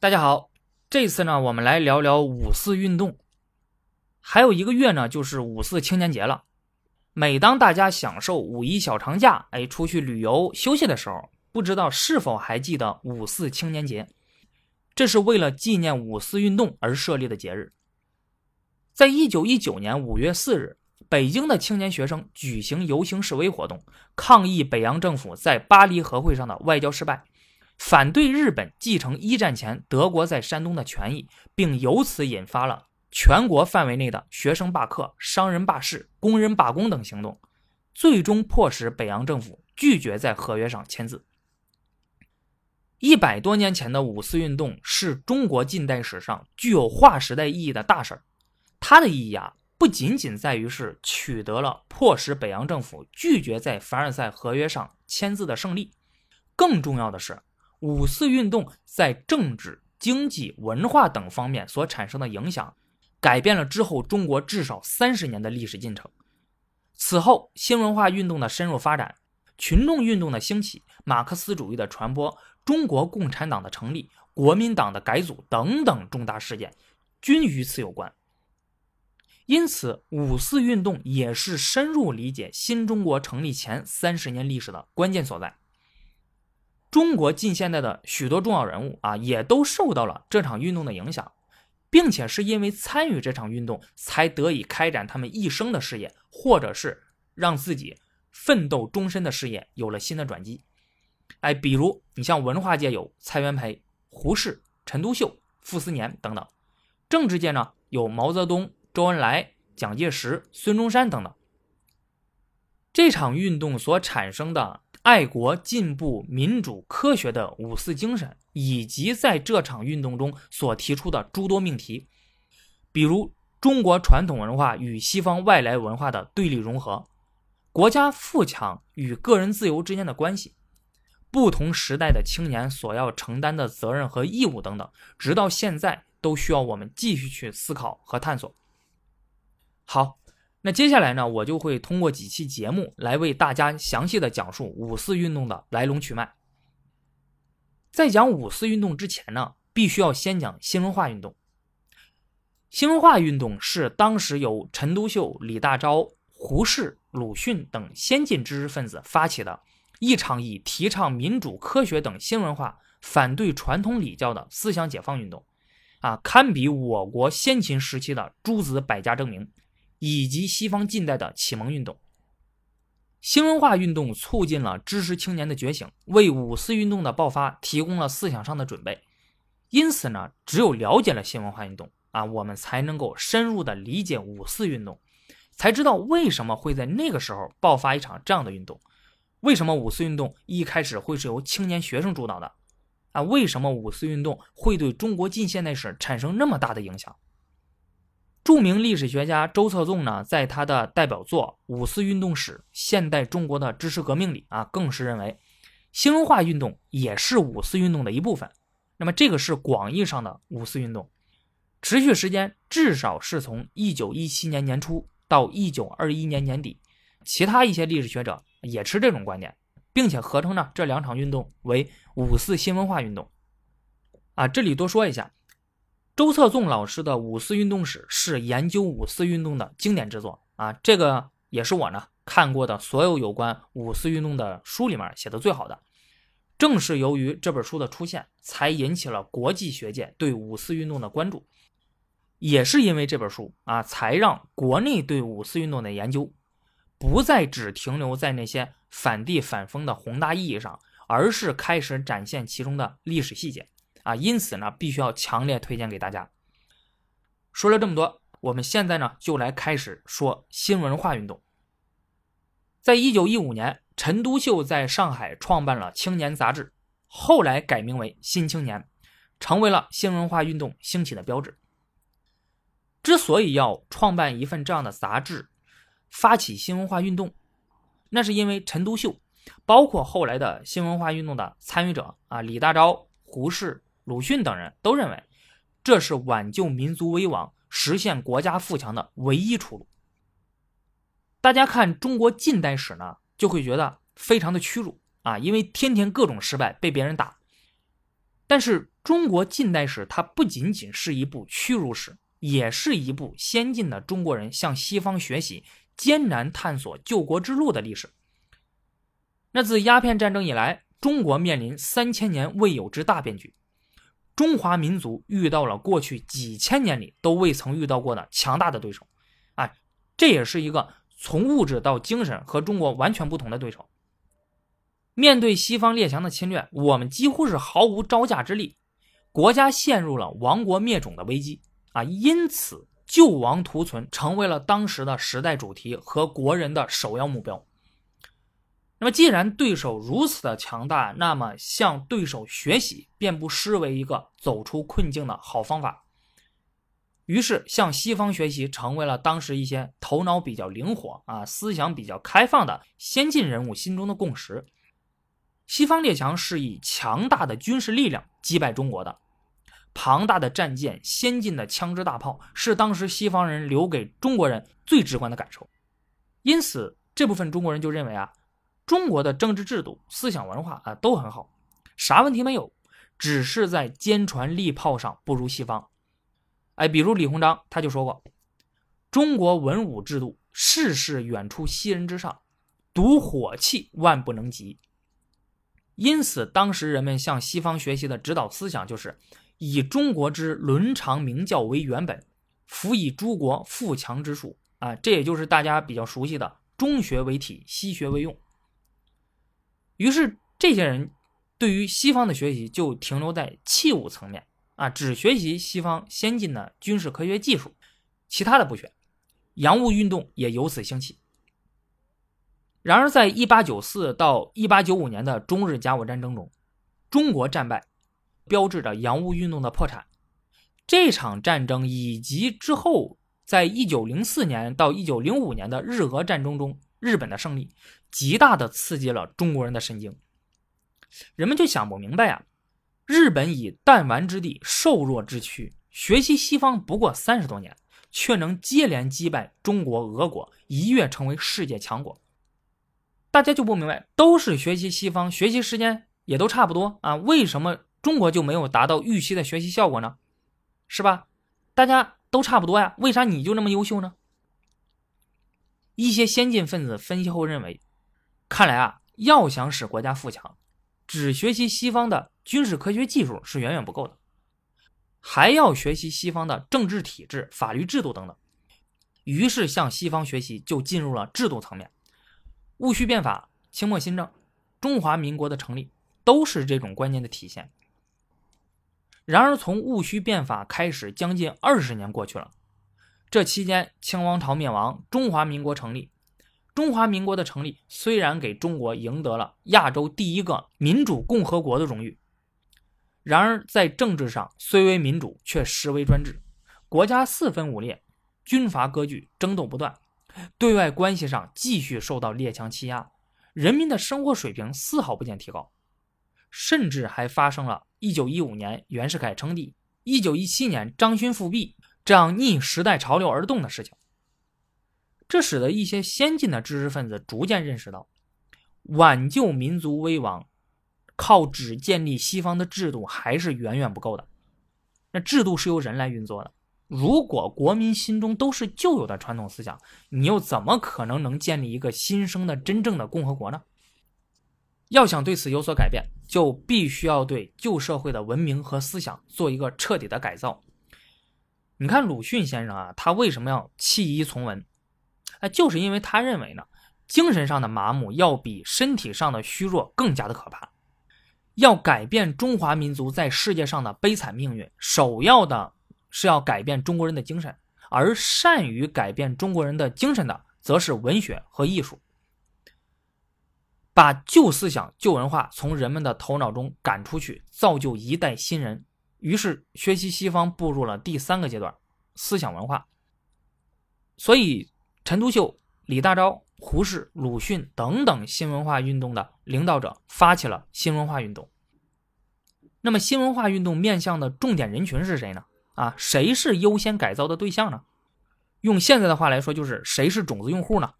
大家好，这次呢，我们来聊聊五四运动。还有一个月呢，就是五四青年节了。每当大家享受五一小长假，哎，出去旅游休息的时候，不知道是否还记得五四青年节？这是为了纪念五四运动而设立的节日。在一九一九年五月四日，北京的青年学生举行游行示威活动，抗议北洋政府在巴黎和会上的外交失败。反对日本继承一战前德国在山东的权益，并由此引发了全国范围内的学生罢课、商人罢市、工人罢工等行动，最终迫使北洋政府拒绝在合约上签字。一百多年前的五四运动是中国近代史上具有划时代意义的大事儿，它的意义啊，不仅仅在于是取得了迫使北洋政府拒绝在凡尔赛合约上签字的胜利，更重要的是。五四运动在政治、经济、文化等方面所产生的影响，改变了之后中国至少三十年的历史进程。此后，新文化运动的深入发展、群众运动的兴起、马克思主义的传播、中国共产党的成立、国民党的改组等等重大事件，均与此有关。因此，五四运动也是深入理解新中国成立前三十年历史的关键所在。中国近现代的许多重要人物啊，也都受到了这场运动的影响，并且是因为参与这场运动，才得以开展他们一生的事业，或者是让自己奋斗终身的事业有了新的转机。哎，比如你像文化界有蔡元培、胡适、陈独秀、傅斯年等等；政治界呢有毛泽东、周恩来、蒋介石、孙中山等等。这场运动所产生的。爱国、进步、民主、科学的五四精神，以及在这场运动中所提出的诸多命题，比如中国传统文化与西方外来文化的对立融合，国家富强与个人自由之间的关系，不同时代的青年所要承担的责任和义务等等，直到现在都需要我们继续去思考和探索。好。那接下来呢，我就会通过几期节目来为大家详细的讲述五四运动的来龙去脉。在讲五四运动之前呢，必须要先讲新文化运动。新文化运动是当时由陈独秀、李大钊、胡适、鲁迅等先进知识分子发起的一场以提倡民主、科学等新文化、反对传统礼教的思想解放运动，啊，堪比我国先秦时期的诸子百家争鸣。以及西方近代的启蒙运动、新文化运动促进了知识青年的觉醒，为五四运动的爆发提供了思想上的准备。因此呢，只有了解了新文化运动啊，我们才能够深入的理解五四运动，才知道为什么会在那个时候爆发一场这样的运动，为什么五四运动一开始会是由青年学生主导的，啊，为什么五四运动会对中国近现代史产生那么大的影响？著名历史学家周策纵呢，在他的代表作《五四运动史：现代中国的知识革命》里啊，更是认为，新文化运动也是五四运动的一部分。那么，这个是广义上的五四运动，持续时间至少是从一九一七年年初到一九二一年年底。其他一些历史学者也持这种观点，并且合称呢这两场运动为五四新文化运动。啊，这里多说一下。周策纵老师的《五四运动史》是研究五四运动的经典之作啊，这个也是我呢看过的所有有关五四运动的书里面写的最好的。正是由于这本书的出现，才引起了国际学界对五四运动的关注。也是因为这本书啊，才让国内对五四运动的研究不再只停留在那些反帝反封的宏大意义上，而是开始展现其中的历史细节。啊，因此呢，必须要强烈推荐给大家。说了这么多，我们现在呢就来开始说新文化运动。在一九一五年，陈独秀在上海创办了《青年》杂志，后来改名为《新青年》，成为了新文化运动兴起的标志。之所以要创办一份这样的杂志，发起新文化运动，那是因为陈独秀，包括后来的新文化运动的参与者啊，李大钊、胡适。鲁迅等人都认为，这是挽救民族危亡、实现国家富强的唯一出路。大家看中国近代史呢，就会觉得非常的屈辱啊，因为天天各种失败，被别人打。但是中国近代史它不仅仅是一部屈辱史，也是一部先进的中国人向西方学习、艰难探索救国之路的历史。那自鸦片战争以来，中国面临三千年未有之大变局，中华民族遇到了过去几千年里都未曾遇到过的强大的对手。哎，这也是一个从物质到精神和中国完全不同的对手。面对西方列强的侵略，我们几乎是毫无招架之力，国家陷入了亡国灭种的危机啊！因此，救亡图存成为了当时的时代主题和国人的首要目标。那么，既然对手如此的强大，那么向对手学习便不失为一个走出困境的好方法。于是，向西方学习成为了当时一些头脑比较灵活啊、思想比较开放的先进人物心中的共识。西方列强是以强大的军事力量击败中国的，庞大的战舰、先进的枪支大炮是当时西方人留给中国人最直观的感受。因此，这部分中国人就认为啊，中国的政治制度、思想文化啊都很好，啥问题没有，只是在坚船利炮上不如西方。哎，比如李鸿章他就说过，中国文武制度事事远出西人之上，独火器万不能及。因此，当时人们向西方学习的指导思想就是以中国之伦常名教为原本，辅以诸国富强之术啊，这也就是大家比较熟悉的中学为体，西学为用。于是，这些人对于西方的学习就停留在器物层面啊，只学习西方先进的军事科学技术，其他的不学。洋务运动也由此兴起。然而，在1894到1895年的中日甲午战争中，中国战败，标志着洋务运动的破产。这场战争以及之后，在1904年到1905年的日俄战争中，日本的胜利，极大的刺激了中国人的神经。人们就想不明白啊，日本以弹丸之地、瘦弱之躯，学习西方不过三十多年，却能接连击败中国、俄国，一跃成为世界强国。大家就不明白，都是学习西方，学习时间也都差不多啊，为什么中国就没有达到预期的学习效果呢？是吧？大家都差不多呀，为啥你就那么优秀呢？一些先进分子分析后认为，看来啊，要想使国家富强，只学习西方的军事科学技术是远远不够的，还要学习西方的政治体制、法律制度等等。于是向西方学习就进入了制度层面。戊戌变法、清末新政、中华民国的成立，都是这种观念的体现。然而，从戊戌变法开始，将近二十年过去了，这期间，清王朝灭亡，中华民国成立。中华民国的成立虽然给中国赢得了亚洲第一个民主共和国的荣誉，然而在政治上虽为民主，却实为专制，国家四分五裂，军阀割据，争斗不断。对外关系上继续受到列强欺压，人民的生活水平丝毫不见提高，甚至还发生了1915年袁世凯称帝、1917年张勋复辟这样逆时代潮流而动的事情。这使得一些先进的知识分子逐渐认识到，挽救民族危亡，靠只建立西方的制度还是远远不够的。那制度是由人来运作的。如果国民心中都是旧有的传统思想，你又怎么可能能建立一个新生的真正的共和国呢？要想对此有所改变，就必须要对旧社会的文明和思想做一个彻底的改造。你看鲁迅先生啊，他为什么要弃医从文？哎，就是因为他认为呢，精神上的麻木要比身体上的虚弱更加的可怕。要改变中华民族在世界上的悲惨命运，首要的。是要改变中国人的精神，而善于改变中国人的精神的，则是文学和艺术。把旧思想、旧文化从人们的头脑中赶出去，造就一代新人。于是，学习西方步入了第三个阶段——思想文化。所以，陈独秀、李大钊、胡适、鲁迅等等新文化运动的领导者发起了新文化运动。那么，新文化运动面向的重点人群是谁呢？啊，谁是优先改造的对象呢？用现在的话来说，就是谁是种子用户呢？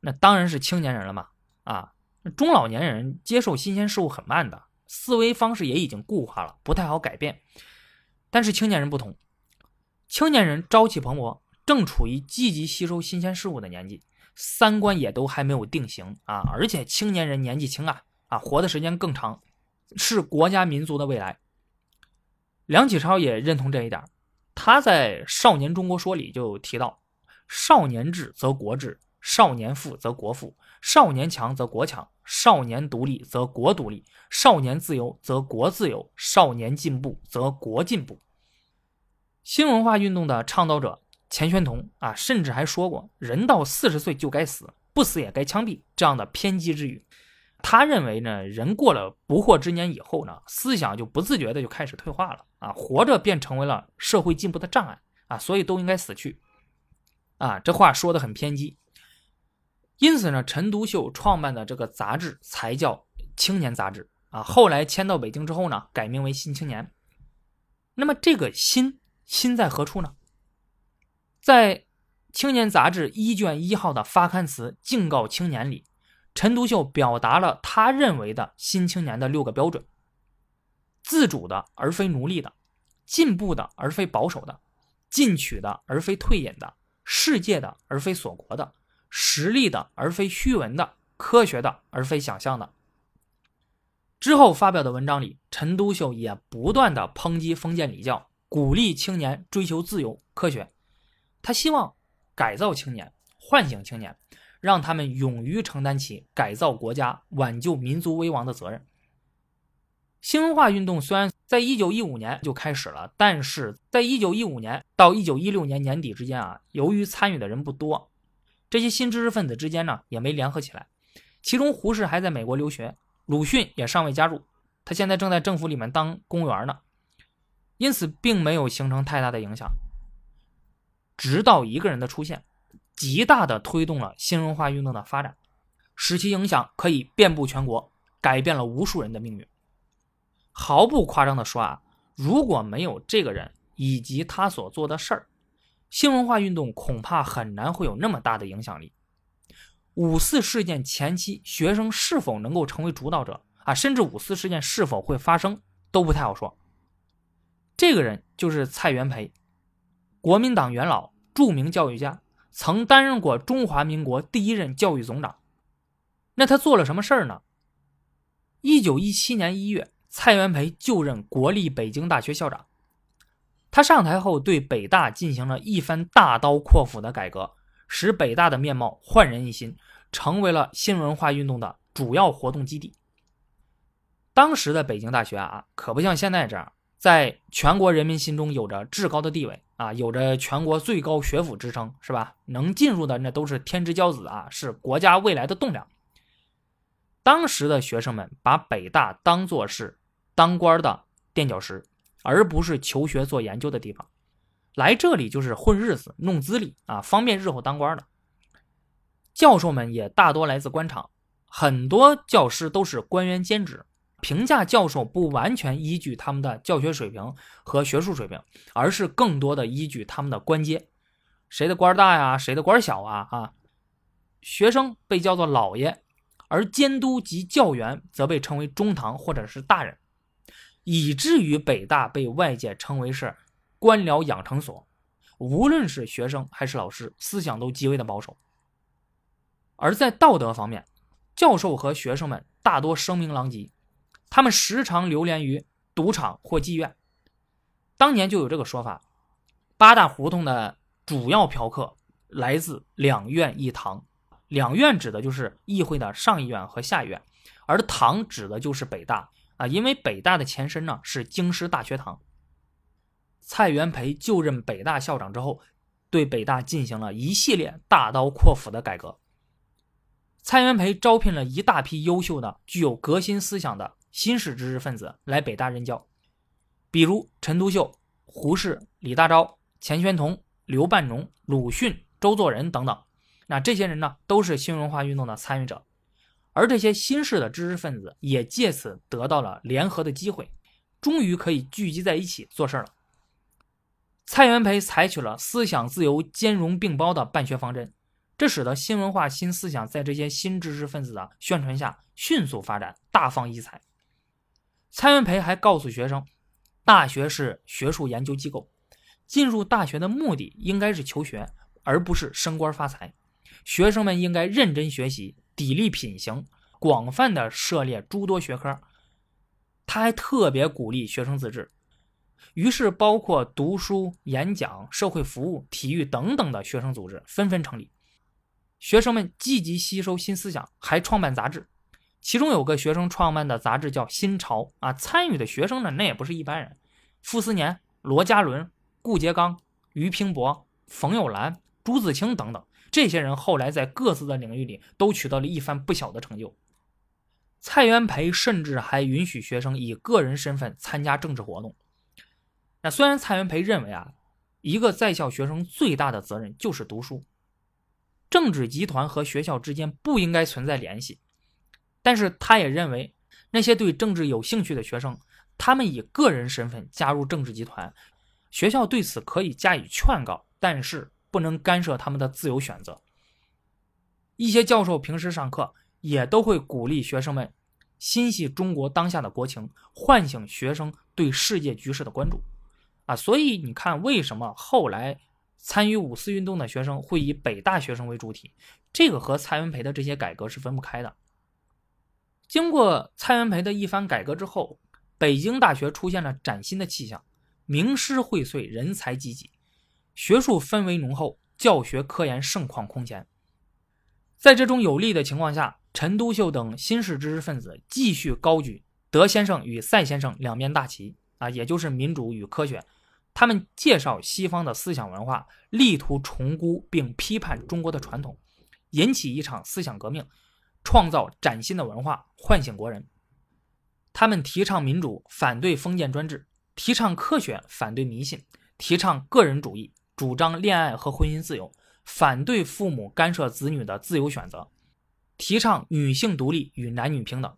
那当然是青年人了嘛！啊，中老年人接受新鲜事物很慢的思维方式也已经固化了，不太好改变。但是青年人不同，青年人朝气蓬勃，正处于积极吸收新鲜事物的年纪，三观也都还没有定型啊！而且青年人年纪轻啊，啊，活的时间更长，是国家民族的未来。梁启超也认同这一点，他在《少年中国说》里就提到：“少年智则国智，少年富则国富，少年强则国强，少年独立则国独立，少年自由则国自由，少年进步则国进步。”新文化运动的倡导者钱玄同啊，甚至还说过“人到四十岁就该死，不死也该枪毙”这样的偏激之语。他认为呢，人过了不惑之年以后呢，思想就不自觉的就开始退化了啊，活着便成为了社会进步的障碍啊，所以都应该死去啊。这话说的很偏激。因此呢，陈独秀创办的这个杂志才叫《青年杂志》啊。后来迁到北京之后呢，改名为《新青年》。那么这个“新”新在何处呢？在《青年杂志》一卷一号的发刊词《敬告青年》里。陈独秀表达了他认为的新青年的六个标准：自主的而非奴隶的，进步的而非保守的，进取的而非退隐的，世界的而非锁国的，实力的而非虚文的，科学的而非想象的。之后发表的文章里，陈独秀也不断的抨击封建礼教，鼓励青年追求自由、科学。他希望改造青年，唤醒青年。让他们勇于承担起改造国家、挽救民族危亡的责任。新文化运动虽然在一九一五年就开始了，但是在一九一五年到一九一六年年底之间啊，由于参与的人不多，这些新知识分子之间呢也没联合起来。其中胡适还在美国留学，鲁迅也尚未加入，他现在正在政府里面当公务员呢，因此并没有形成太大的影响。直到一个人的出现。极大的推动了新文化运动的发展，使其影响可以遍布全国，改变了无数人的命运。毫不夸张的说啊，如果没有这个人以及他所做的事儿，新文化运动恐怕很难会有那么大的影响力。五四事件前期，学生是否能够成为主导者啊，甚至五四事件是否会发生都不太好说。这个人就是蔡元培，国民党元老，著名教育家。曾担任过中华民国第一任教育总长，那他做了什么事儿呢？一九一七年一月，蔡元培就任国立北京大学校长。他上台后，对北大进行了一番大刀阔斧的改革，使北大的面貌焕然一新，成为了新文化运动的主要活动基地。当时的北京大学啊，可不像现在这样。在全国人民心中有着至高的地位啊，有着全国最高学府之称，是吧？能进入的那都是天之骄子啊，是国家未来的栋梁。当时的学生们把北大当作是当官的垫脚石，而不是求学做研究的地方。来这里就是混日子、弄资历啊，方便日后当官的。教授们也大多来自官场，很多教师都是官员兼职。评价教授不完全依据他们的教学水平和学术水平，而是更多的依据他们的官阶，谁的官大呀，谁的官小啊啊！学生被叫做老爷，而监督及教员则被称为中堂或者是大人，以至于北大被外界称为是官僚养成所。无论是学生还是老师，思想都极为的保守。而在道德方面，教授和学生们大多声名狼藉。他们时常流连于赌场或妓院。当年就有这个说法：八大胡同的主要嫖客来自两院一堂。两院指的就是议会的上议院和下议院，而堂指的就是北大啊，因为北大的前身呢是京师大学堂。蔡元培就任北大校长之后，对北大进行了一系列大刀阔斧的改革。蔡元培招聘了一大批优秀的、具有革新思想的。新式知识分子来北大任教，比如陈独秀、胡适、李大钊、钱玄同、刘半农、鲁迅、周作人等等。那这些人呢，都是新文化运动的参与者，而这些新式的知识分子也借此得到了联合的机会，终于可以聚集在一起做事了。蔡元培采取了思想自由兼容并包的办学方针，这使得新文化新思想在这些新知识分子的宣传下迅速发展，大放异彩。蔡元培还告诉学生，大学是学术研究机构，进入大学的目的应该是求学，而不是升官发财。学生们应该认真学习，砥砺品行，广泛的涉猎诸多学科。他还特别鼓励学生自治。于是，包括读书、演讲、社会服务、体育等等的学生组织纷纷成立。学生们积极吸收新思想，还创办杂志。其中有个学生创办的杂志叫《新潮》啊，参与的学生呢，那也不是一般人，傅斯年、罗家伦、顾颉刚、俞平伯、冯友兰、朱自清等等，这些人后来在各自的领域里都取得了一番不小的成就。蔡元培甚至还允许学生以个人身份参加政治活动。那虽然蔡元培认为啊，一个在校学生最大的责任就是读书，政治集团和学校之间不应该存在联系。但是他也认为，那些对政治有兴趣的学生，他们以个人身份加入政治集团，学校对此可以加以劝告，但是不能干涉他们的自由选择。一些教授平时上课也都会鼓励学生们心系中国当下的国情，唤醒学生对世界局势的关注。啊，所以你看，为什么后来参与五四运动的学生会以北大学生为主体？这个和蔡元培的这些改革是分不开的。经过蔡元培的一番改革之后，北京大学出现了崭新的气象，名师荟萃，人才济济，学术氛围浓厚，教学科研盛况空前。在这种有利的情况下，陈独秀等新式知识分子继续高举德先生与赛先生两面大旗啊，也就是民主与科学。他们介绍西方的思想文化，力图重估并批判中国的传统，引起一场思想革命。创造崭新的文化，唤醒国人。他们提倡民主，反对封建专制；提倡科学，反对迷信；提倡个人主义，主张恋爱和婚姻自由，反对父母干涉子女的自由选择；提倡女性独立与男女平等。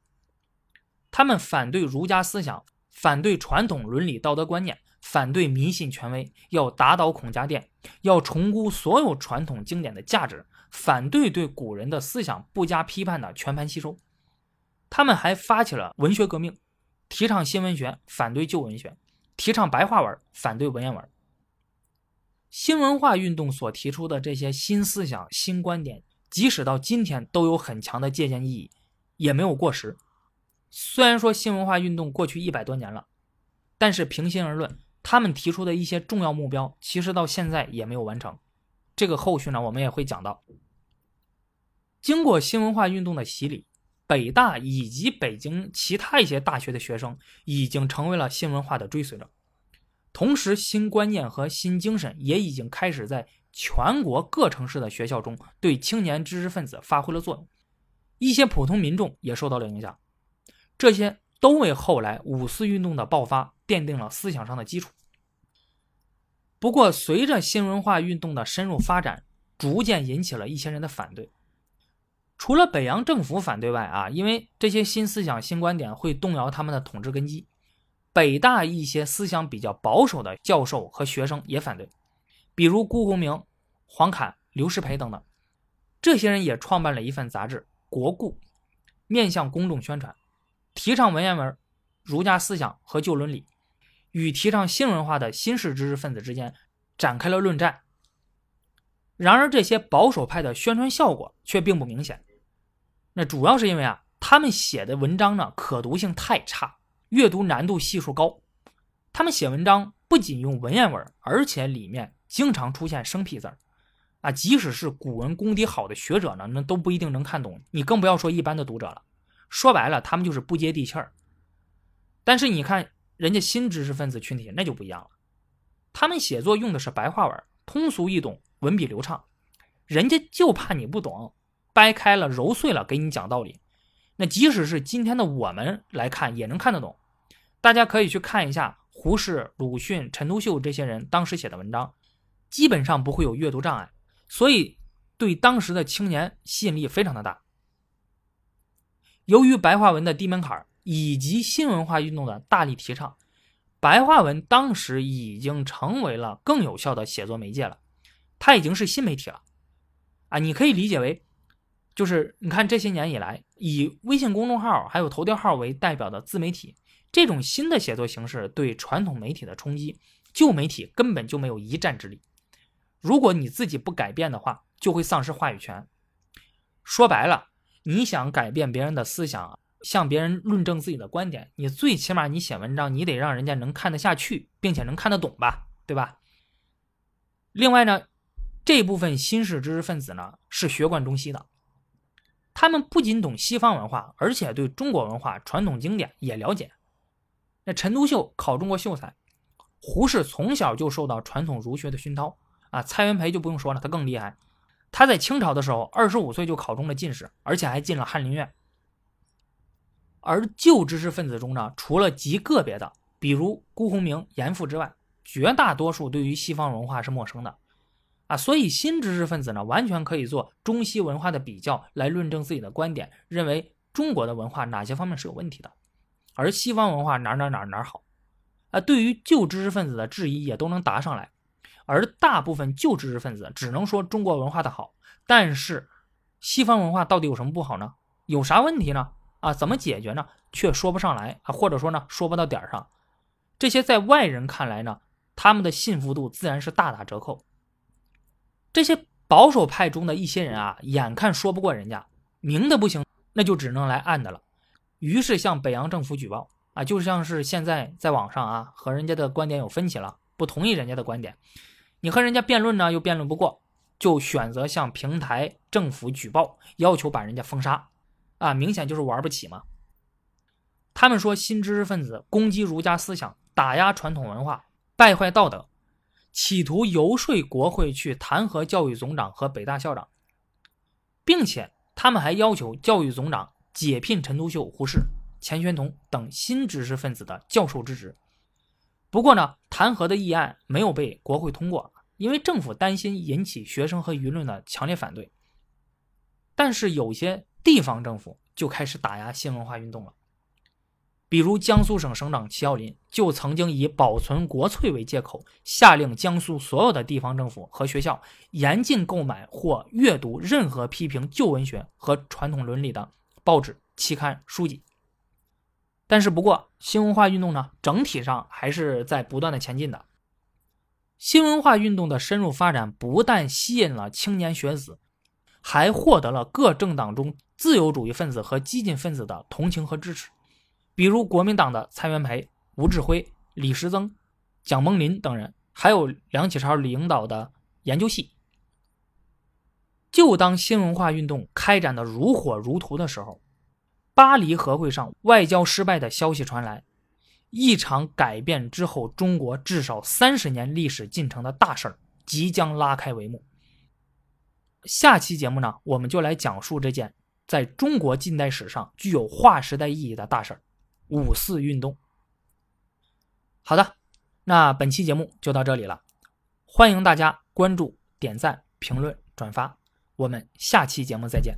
他们反对儒家思想，反对传统伦理道德观念，反对迷信权威，要打倒孔家店，要重估所有传统经典的价值。反对对古人的思想不加批判的全盘吸收，他们还发起了文学革命，提倡新文学，反对旧文学，提倡白话文，反对文言文。新文化运动所提出的这些新思想、新观点，即使到今天都有很强的借鉴意义，也没有过时。虽然说新文化运动过去一百多年了，但是平心而论，他们提出的一些重要目标，其实到现在也没有完成。这个后续呢，我们也会讲到。经过新文化运动的洗礼，北大以及北京其他一些大学的学生已经成为了新文化的追随者，同时新观念和新精神也已经开始在全国各城市的学校中对青年知识分子发挥了作用，一些普通民众也受到了影响，这些都为后来五四运动的爆发奠定了思想上的基础。不过，随着新文化运动的深入发展，逐渐引起了一些人的反对。除了北洋政府反对外，啊，因为这些新思想、新观点会动摇他们的统治根基，北大一些思想比较保守的教授和学生也反对，比如辜鸿铭、黄侃、刘师培等等。这些人也创办了一份杂志《国故》，面向公众宣传，提倡文言文、儒家思想和旧伦理。与提倡新文化的新式知识分子之间展开了论战。然而，这些保守派的宣传效果却并不明显。那主要是因为啊，他们写的文章呢可读性太差，阅读难度系数高。他们写文章不仅用文言文，而且里面经常出现生僻字儿啊，即使是古文功底好的学者呢，那都不一定能看懂。你更不要说一般的读者了。说白了，他们就是不接地气儿。但是你看。人家新知识分子群体那就不一样了，他们写作用的是白话文，通俗易懂，文笔流畅。人家就怕你不懂，掰开了揉碎了给你讲道理。那即使是今天的我们来看，也能看得懂。大家可以去看一下胡适、鲁迅、陈独秀这些人当时写的文章，基本上不会有阅读障碍，所以对当时的青年吸引力非常的大。由于白话文的低门槛以及新文化运动的大力提倡，白话文当时已经成为了更有效的写作媒介了，它已经是新媒体了，啊，你可以理解为，就是你看这些年以来，以微信公众号还有头条号为代表的自媒体，这种新的写作形式对传统媒体的冲击，旧媒体根本就没有一战之力。如果你自己不改变的话，就会丧失话语权。说白了，你想改变别人的思想，向别人论证自己的观点，你最起码你写文章，你得让人家能看得下去，并且能看得懂吧，对吧？另外呢，这部分新式知识分子呢是学贯中西的，他们不仅懂西方文化，而且对中国文化传统经典也了解。那陈独秀考中过秀才，胡适从小就受到传统儒学的熏陶啊。蔡元培就不用说了，他更厉害。他在清朝的时候，二十五岁就考中了进士，而且还进了翰林院。而旧知识分子中呢，除了极个别的，比如辜鸿铭、严复之外，绝大多数对于西方文化是陌生的啊。所以新知识分子呢，完全可以做中西文化的比较，来论证自己的观点，认为中国的文化哪些方面是有问题的。而西方文化哪哪哪哪好，啊，对于旧知识分子的质疑也都能答上来，而大部分旧知识分子只能说中国文化的好，但是西方文化到底有什么不好呢？有啥问题呢？啊，怎么解决呢？却说不上来啊，或者说呢，说不到点儿上。这些在外人看来呢，他们的信服度自然是大打折扣。这些保守派中的一些人啊，眼看说不过人家，明的不行，那就只能来暗的了。于是向北洋政府举报啊，就像是现在在网上啊和人家的观点有分歧了，不同意人家的观点，你和人家辩论呢又辩论不过，就选择向平台政府举报，要求把人家封杀，啊，明显就是玩不起嘛。他们说新知识分子攻击儒家思想，打压传统文化，败坏道德，企图游说国会去弹劾教育总长和北大校长，并且他们还要求教育总长。解聘陈独秀、胡适、钱玄同等新知识分子的教授之职。不过呢，弹劾的议案没有被国会通过，因为政府担心引起学生和舆论的强烈反对。但是有些地方政府就开始打压新文化运动了，比如江苏省省长齐耀林就曾经以保存国粹为借口，下令江苏所有的地方政府和学校严禁购买或阅读任何批评旧文学和传统伦理的。报纸、期刊、书籍，但是不过，新文化运动呢，整体上还是在不断的前进的。新文化运动的深入发展，不但吸引了青年学子，还获得了各政党中自由主义分子和激进分子的同情和支持。比如国民党的蔡元培、吴志辉、李时增、蒋梦麟等人，还有梁启超领导的研究系。就当新文化运动开展的如火如荼的时候，巴黎和会上外交失败的消息传来，一场改变之后中国至少三十年历史进程的大事儿即将拉开帷幕。下期节目呢，我们就来讲述这件在中国近代史上具有划时代意义的大事儿——五四运动。好的，那本期节目就到这里了，欢迎大家关注、点赞、评论、转发。我们下期节目再见。